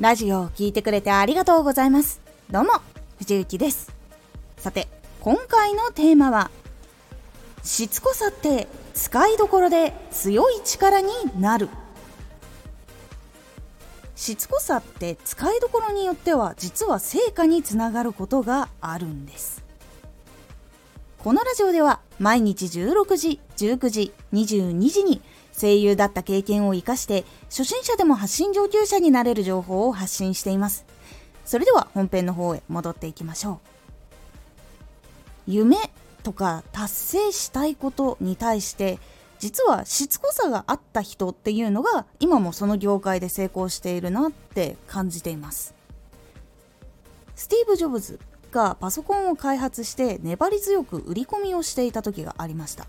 ラジオを聴いてくれてありがとうございます。どうも藤幸です。さて今回のテーマはしつこさって使いどころで強い力になる。しつこさって使いどころによっては実は成果につながることがあるんです。このラジオでは毎日16時、19時、22時に声優だった経験を活かして初心者でも発信上級者になれる情報を発信しています。それでは本編の方へ戻っていきましょう。夢とか達成したいことに対して実はしつこさがあった人っていうのが今もその業界で成功しているなって感じています。スティーブ・ジョブズがパソコンを開発して粘り強く売り込みをしていた時がありました。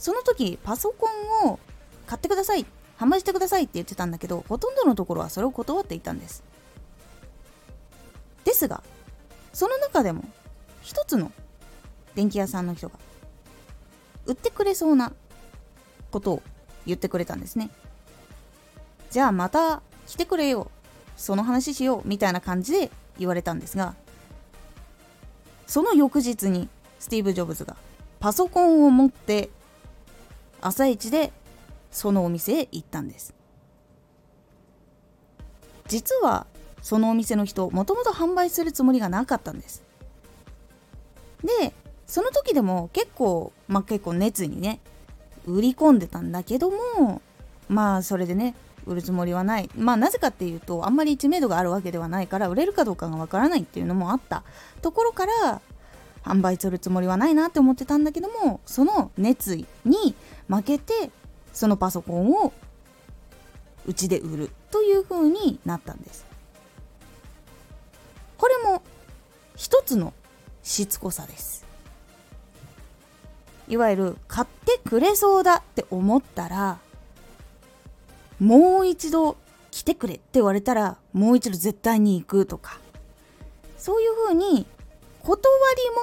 その時パソコンを買ってください。販売してくださいって言ってたんだけどほとんどのところはそれを断っていたんです。ですがその中でも一つの電気屋さんの人が売ってくれそうなことを言ってくれたんですね。じゃあまた来てくれよ。その話しよう。みたいな感じで言われたんですがその翌日にスティーブ・ジョブズがパソコンを持って朝一でそのお店へ行ったんです。実はそのお店の人もともと販売するつもりがなかったんです。でその時でも結構まあ結構熱にね売り込んでたんだけどもまあそれでね売るつもりはない。まあなぜかっていうとあんまり知名度があるわけではないから売れるかどうかがわからないっていうのもあった。ところから販売するつもりはないなって思ってたんだけどもその熱意に負けてそのパソコンをうちで売るという風になったんです。これも一つのしつこさです。いわゆる買ってくれそうだって思ったらもう一度来てくれって言われたらもう一度絶対に行くとかそういうふうに断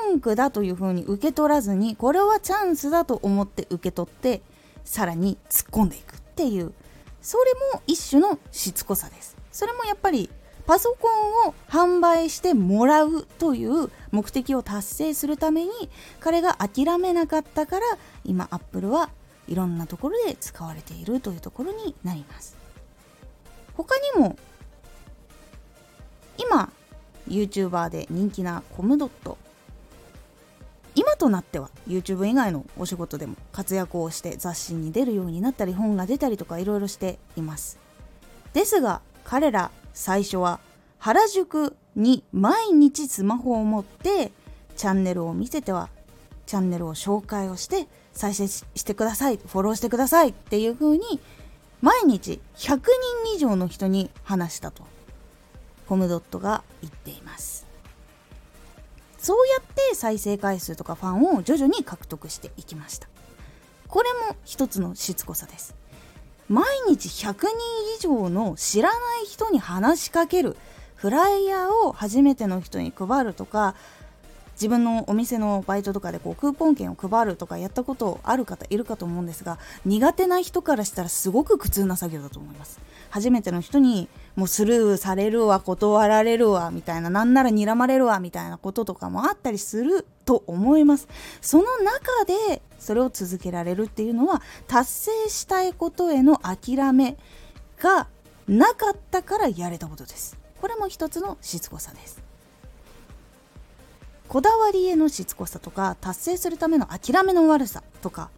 り文句だというふうに受け取らずにこれはチャンスだと思って受け取ってさらに突っ込んでいくっていうそれも一種のしつこさです。それもやっぱりパソコンを販売してもらうという目的を達成するために彼が諦めなかったから今アップルはいろんなところで使われているというところになります。他にも今 YouTuber で人気なコムドット。今となっては YouTube 以外のお仕事でも活躍をして雑誌に出るようになったり本が出たりとかいろいろしています。ですが彼ら最初は原宿に毎日スマホを持ってチャンネルを見せてはチャンネルを紹介をして再生してくださいフォローしてくださいっていう風に毎日100人以上の人に話したと。コムドットが言っています。そうやって再生回数とかファンを徐々に獲得していきました。これも一つのしつこさです。毎日100人以上の知らない人に話しかけるフライヤーを初めての人に配るとか自分のお店のバイトとかでこうクーポン券を配るとかやったことある方いるかと思うんですが苦手な人からしたらすごく苦痛な作業だと思います。初めての人にもうスルーされるわ断られるわみたいななんなら睨まれるわみたいなこととかもあったりすると思います。その中でそれを続けられるっていうのは達成したいことへの諦めがなかったからやれたことです。これも一つのしつこさです。こだわりへのしつこさとか達成するための諦めの悪さとか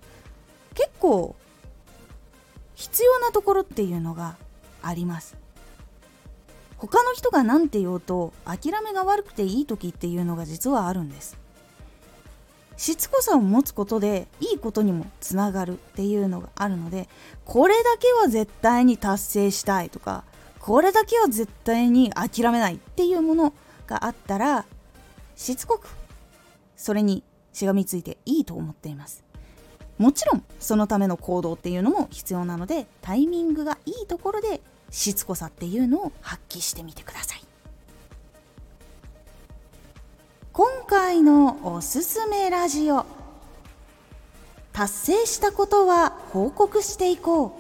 結構必要なところっていうのがあります。他の人が何て言おうと諦めが悪くていい時っていうのが実はあるんです。しつこさを持つことでいいことにもつながるっていうのがあるのでこれだけは絶対に達成したいとかこれだけは絶対に諦めないっていうものがあったらしつこくそれにしがみついていいと思っています。もちろんそのための行動っていうのも必要なのでタイミングがいいところでしつこさっていうのを発揮してみてください。今回のおすすめラジオ達成したことは報告していこう。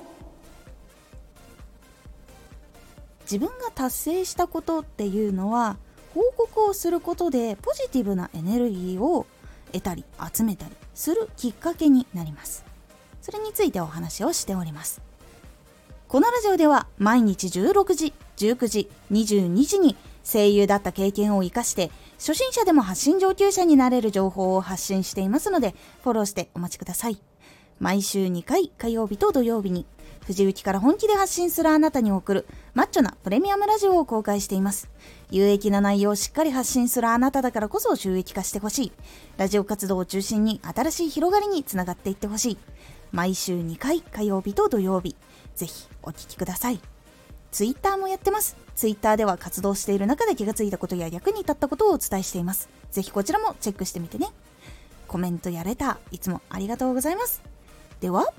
自分が達成したことっていうのは報告をすることでポジティブなエネルギーを得たり集めたりするきっかけになります。それについてお話をしております。このラジオでは毎日16時19時22時に声優だった経験を生かして初心者でも発信上級者になれる情報を発信していますのでフォローしてお待ちください。毎週2回火曜日と土曜日に藤雪から本気で発信するあなたに送るマッチョなプレミアムラジオを公開しています。有益な内容をしっかり発信するあなただからこそ収益化してほしい。ラジオ活動を中心に新しい広がりにつながっていってほしい。毎週2回火曜日と土曜日。ぜひお聴きください。ツイッターもやってます。ツイッターでは活動している中で気がついたことや役に立ったことをお伝えしています。ぜひこちらもチェックしてみてね。コメントやレター、いつもありがとうございます。では、